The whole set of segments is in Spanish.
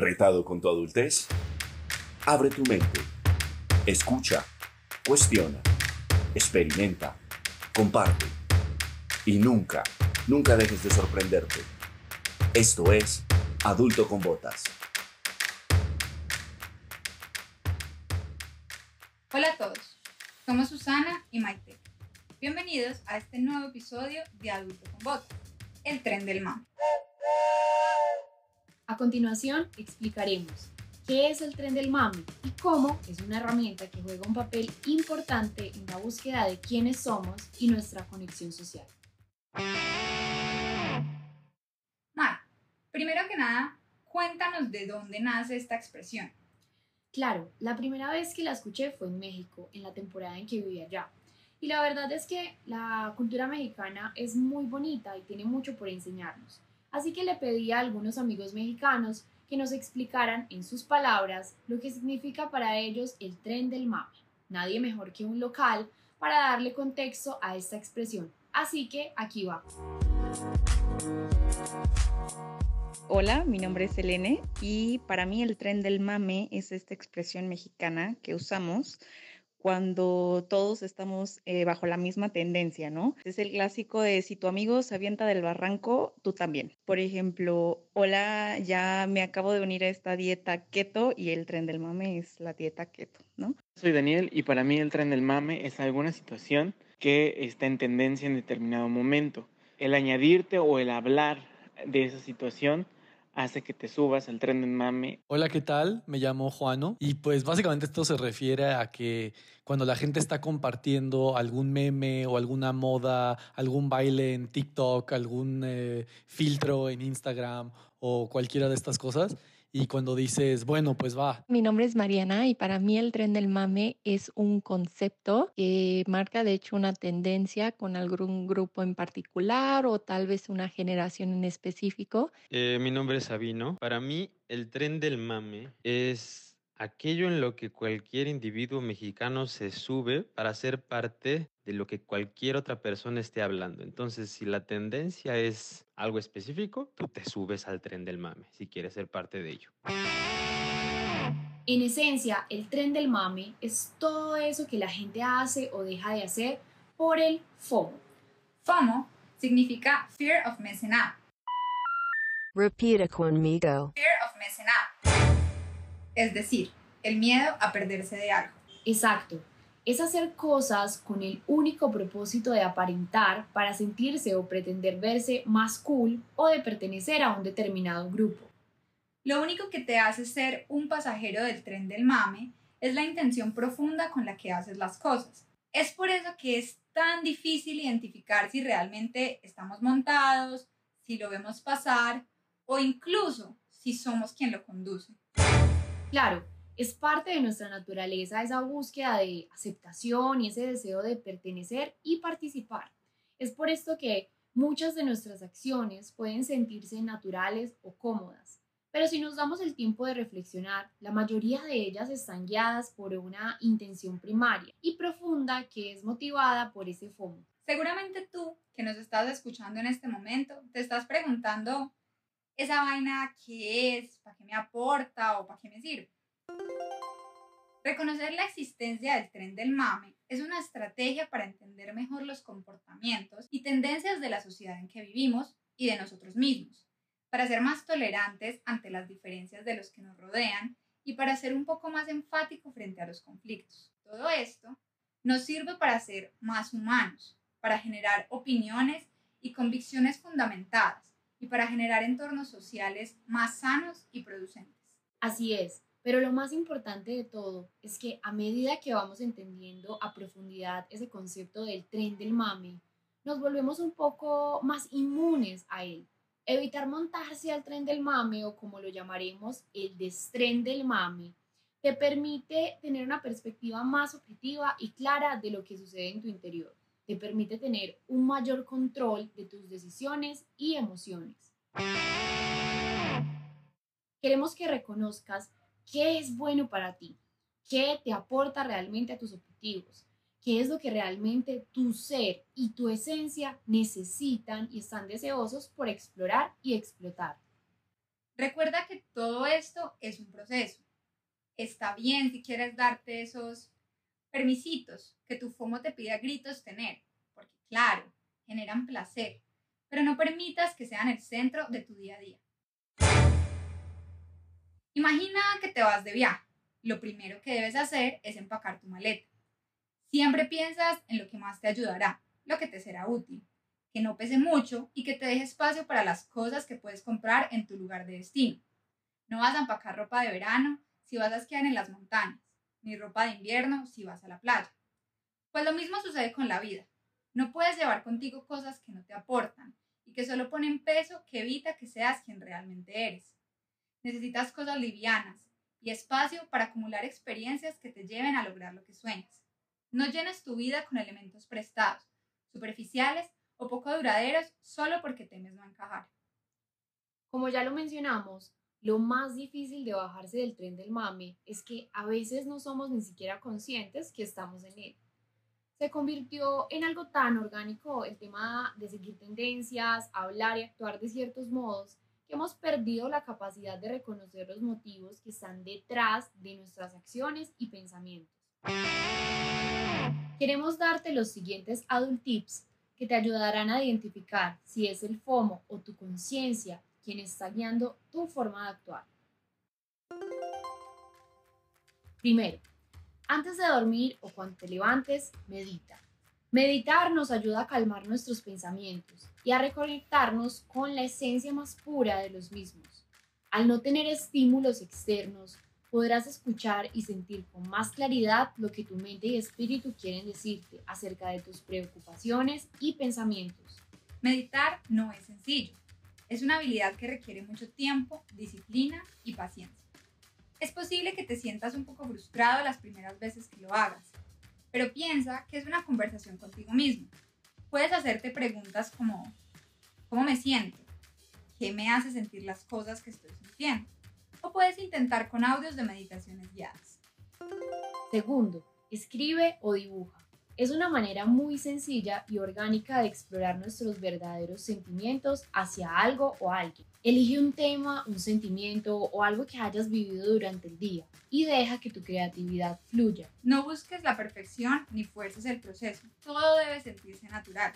¿Retado con tu adultez? Abre tu mente. Escucha. Cuestiona. Experimenta. Comparte. Y nunca, nunca dejes de sorprenderte. Esto es Adulto con Botas. Hola a todos, somos Susana y Maite. Bienvenidos a este nuevo episodio de Adulto con Botas, el tren del mame. A continuación explicaremos qué es el tren del mame y cómo es una herramienta que juega un papel importante en la búsqueda de quiénes somos y nuestra conexión social. Mar, primero que nada, cuéntanos de dónde nace esta expresión. Claro, la primera vez que la escuché fue en México, en la temporada en que vivía allá. Y la verdad es que la cultura mexicana es muy bonita y tiene mucho por enseñarnos. Así que le pedí a algunos amigos mexicanos que nos explicaran en sus palabras lo que significa para ellos el tren del mame. Nadie mejor que un local para darle contexto a esta expresión. Así que aquí va. Hola, mi nombre es Elene y para mí el tren del mame es esta expresión mexicana que usamos cuando todos estamos eh, bajo la misma tendencia, ¿no? Es el clásico de si tu amigo se avienta del barranco, tú también. Por ejemplo, hola, ya me acabo de unir a esta dieta keto y el tren del mame es la dieta keto, ¿no? Soy Daniel y para mí el tren del mame es alguna situación que está en tendencia en determinado momento. El añadirte o el hablar de esa situación hace que te subas al tren del mame. Hola, ¿qué tal? Me llamo Juano y pues básicamente esto se refiere a que cuando la gente está compartiendo algún meme o alguna moda, algún baile en TikTok, algún eh, filtro en Instagram o cualquiera de estas cosas, y cuando dices, bueno, pues va. Mi nombre es Mariana y para mí el tren del mame es un concepto que marca de hecho una tendencia con algún grupo en particular o tal vez una generación en específico. Eh, mi nombre es Sabino. Para mí el tren del mame es aquello en lo que cualquier individuo mexicano se sube para ser parte de lo que cualquier otra persona esté hablando. Entonces, si la tendencia es algo específico, tú te subes al tren del mame si quieres ser parte de ello. En esencia, el tren del mame es todo eso que la gente hace o deja de hacer por el FOMO. FOMO significa Fear of Missing Out. Repita conmigo. Fear of Missing Out es decir, el miedo a perderse de algo. Exacto. Es hacer cosas con el único propósito de aparentar para sentirse o pretender verse más cool o de pertenecer a un determinado grupo. Lo único que te hace ser un pasajero del tren del mame es la intención profunda con la que haces las cosas. Es por eso que es tan difícil identificar si realmente estamos montados, si lo vemos pasar o incluso si somos quien lo conduce. Claro, es parte de nuestra naturaleza esa búsqueda de aceptación y ese deseo de pertenecer y participar. Es por esto que muchas de nuestras acciones pueden sentirse naturales o cómodas, pero si nos damos el tiempo de reflexionar, la mayoría de ellas están guiadas por una intención primaria y profunda que es motivada por ese fondo. Seguramente tú, que nos estás escuchando en este momento, te estás preguntando, esa vaina qué es, para qué me aporta o para qué me sirve. Reconocer la existencia del tren del mame es una estrategia para entender mejor los comportamientos y tendencias de la sociedad en que vivimos y de nosotros mismos, para ser más tolerantes ante las diferencias de los que nos rodean y para ser un poco más enfático frente a los conflictos. Todo esto nos sirve para ser más humanos, para generar opiniones y convicciones fundamentadas y para generar entornos sociales más sanos y producentes. Así es, pero lo más importante de todo es que a medida que vamos entendiendo a profundidad ese concepto del tren del mame, nos volvemos un poco más inmunes a él. Evitar montarse al tren del mame o como lo llamaremos el destren del mame te permite tener una perspectiva más objetiva y clara de lo que sucede en tu interior te permite tener un mayor control de tus decisiones y emociones. Queremos que reconozcas qué es bueno para ti, qué te aporta realmente a tus objetivos, qué es lo que realmente tu ser y tu esencia necesitan y están deseosos por explorar y explotar. Recuerda que todo esto es un proceso. Está bien si quieres darte esos permisitos que tu FOMO te pide a gritos tener, porque claro, generan placer, pero no permitas que sean el centro de tu día a día. Imagina que te vas de viaje. Lo primero que debes hacer es empacar tu maleta. Siempre piensas en lo que más te ayudará, lo que te será útil, que no pese mucho y que te deje espacio para las cosas que puedes comprar en tu lugar de destino. No vas a empacar ropa de verano si vas a esquiar en las montañas, ni ropa de invierno si vas a la playa. Pues lo mismo sucede con la vida. No puedes llevar contigo cosas que no te aportan y que solo ponen peso que evita que seas quien realmente eres. Necesitas cosas livianas y espacio para acumular experiencias que te lleven a lograr lo que sueñas. No llenes tu vida con elementos prestados, superficiales o poco duraderos solo porque temes no encajar. Como ya lo mencionamos, lo más difícil de bajarse del tren del mame es que a veces no somos ni siquiera conscientes que estamos en él. Se convirtió en algo tan orgánico el tema de seguir tendencias, hablar y actuar de ciertos modos, que hemos perdido la capacidad de reconocer los motivos que están detrás de nuestras acciones y pensamientos. Queremos darte los siguientes adult tips que te ayudarán a identificar si es el FOMO o tu conciencia quien está guiando tu forma de actuar. Primero, antes de dormir o cuando te levantes, medita. Meditar nos ayuda a calmar nuestros pensamientos y a reconectarnos con la esencia más pura de los mismos. Al no tener estímulos externos, podrás escuchar y sentir con más claridad lo que tu mente y espíritu quieren decirte acerca de tus preocupaciones y pensamientos. Meditar no es sencillo. Es una habilidad que requiere mucho tiempo, disciplina y paciencia. Es posible que te sientas un poco frustrado las primeras veces que lo hagas, pero piensa que es una conversación contigo mismo. Puedes hacerte preguntas como, ¿cómo me siento? ¿Qué me hace sentir las cosas que estoy sintiendo? o puedes intentar con audios de meditaciones guiadas. Segundo, escribe o dibuja. Es una manera muy sencilla y orgánica de explorar nuestros verdaderos sentimientos hacia algo o alguien. Elige un tema, un sentimiento o algo que hayas vivido durante el día y deja que tu creatividad fluya. No busques la perfección ni fuerces el proceso. Todo debe sentirse natural.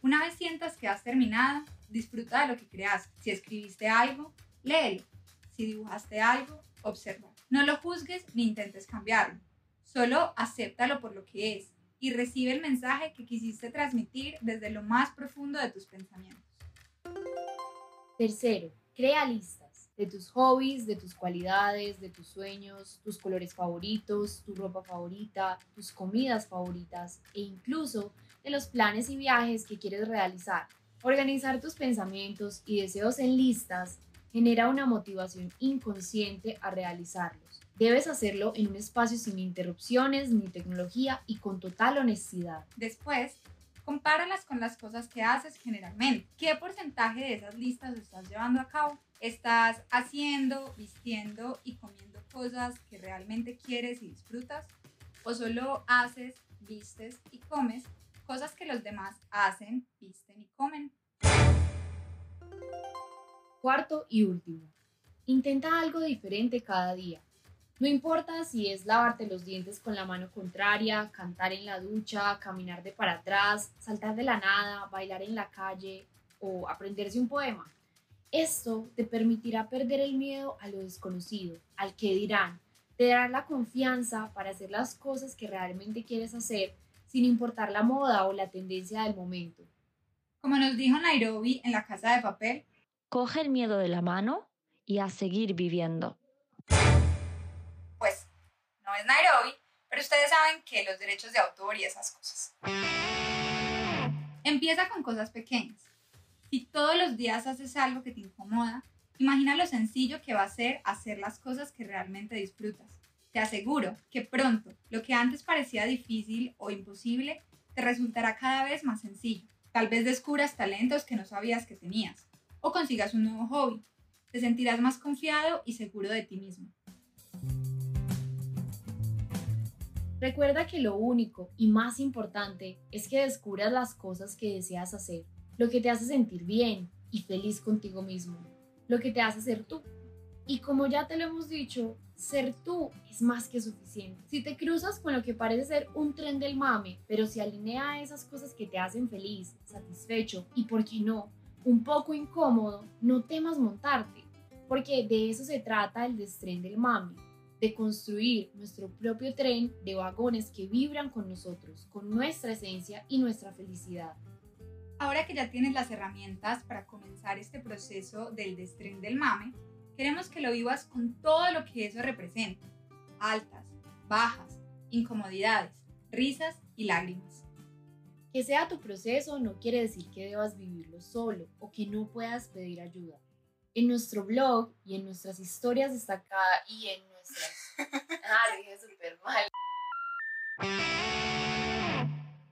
Una vez sientas que has terminado, disfruta de lo que creas. Si escribiste algo, léelo si dibujaste algo, observa. No lo juzgues ni intentes cambiarlo. Solo acéptalo por lo que es y recibe el mensaje que quisiste transmitir desde lo más profundo de tus pensamientos. Tercero, crea listas de tus hobbies, de tus cualidades, de tus sueños, tus colores favoritos, tu ropa favorita, tus comidas favoritas e incluso de los planes y viajes que quieres realizar. Organizar tus pensamientos y deseos en listas genera una motivación inconsciente a realizarlos. Debes hacerlo en un espacio sin interrupciones ni tecnología y con total honestidad. Después, compáralas con las cosas que haces generalmente. ¿Qué porcentaje de esas listas estás llevando a cabo? ¿Estás haciendo, vistiendo y comiendo cosas que realmente quieres y disfrutas? ¿O solo haces, vistes y comes cosas que los demás hacen, visten y comen? Cuarto y último, intenta algo diferente cada día. No importa si es lavarte los dientes con la mano contraria, cantar en la ducha, caminar de para atrás, saltar de la nada, bailar en la calle o aprenderse un poema. Esto te permitirá perder el miedo a lo desconocido, al que dirán, te dará la confianza para hacer las cosas que realmente quieres hacer sin importar la moda o la tendencia del momento. Como nos dijo Nairobi en la casa de papel, coge el miedo de la mano y a seguir viviendo. Es Nairobi, pero ustedes saben que los derechos de autor y esas cosas. Empieza con cosas pequeñas. Si todos los días haces algo que te incomoda, imagina lo sencillo que va a ser hacer las cosas que realmente disfrutas. Te aseguro que pronto lo que antes parecía difícil o imposible te resultará cada vez más sencillo. Tal vez descubras talentos que no sabías que tenías o consigas un nuevo hobby. Te sentirás más confiado y seguro de ti mismo. Recuerda que lo único y más importante es que descubras las cosas que deseas hacer, lo que te hace sentir bien y feliz contigo mismo. lo que te hace ser tú. Y como ya te lo hemos dicho, ser tú es más que suficiente. Si te cruzas con lo que parece ser un tren del mame, pero si alinea a esas cosas que te hacen feliz, satisfecho y, por qué no, un poco incómodo, no temas montarte, porque de eso se trata el destren del mame, de construir nuestro propio tren de vagones que vibran con nosotros, con nuestra esencia y nuestra felicidad. Ahora que ya tienes las herramientas para comenzar este proceso del destren del mame, queremos que lo vivas con todo lo que eso representa. Altas, bajas, incomodidades, risas y lágrimas. Que sea tu proceso no quiere decir que debas vivirlo solo o que no puedas pedir ayuda. En nuestro blog y en nuestras historias destacadas y en ah, dije súper mal.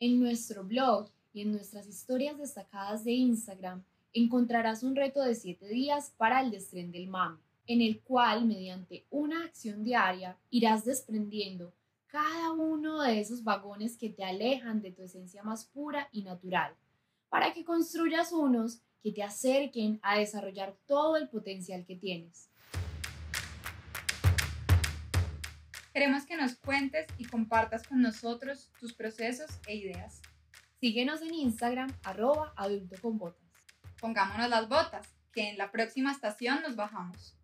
En nuestro blog y en nuestras historias destacadas de Instagram encontrarás un reto de 7 días para el destren del mami, en el cual mediante una acción diaria irás desprendiendo cada uno de esos vagones que te alejan de tu esencia más pura y natural, para que construyas unos que te acerquen a desarrollar todo el potencial que tienes. Queremos que nos cuentes y compartas con nosotros tus procesos e ideas. Síguenos en Instagram, arroba adulto con botas. Pongámonos las botas, que en la próxima estación nos bajamos.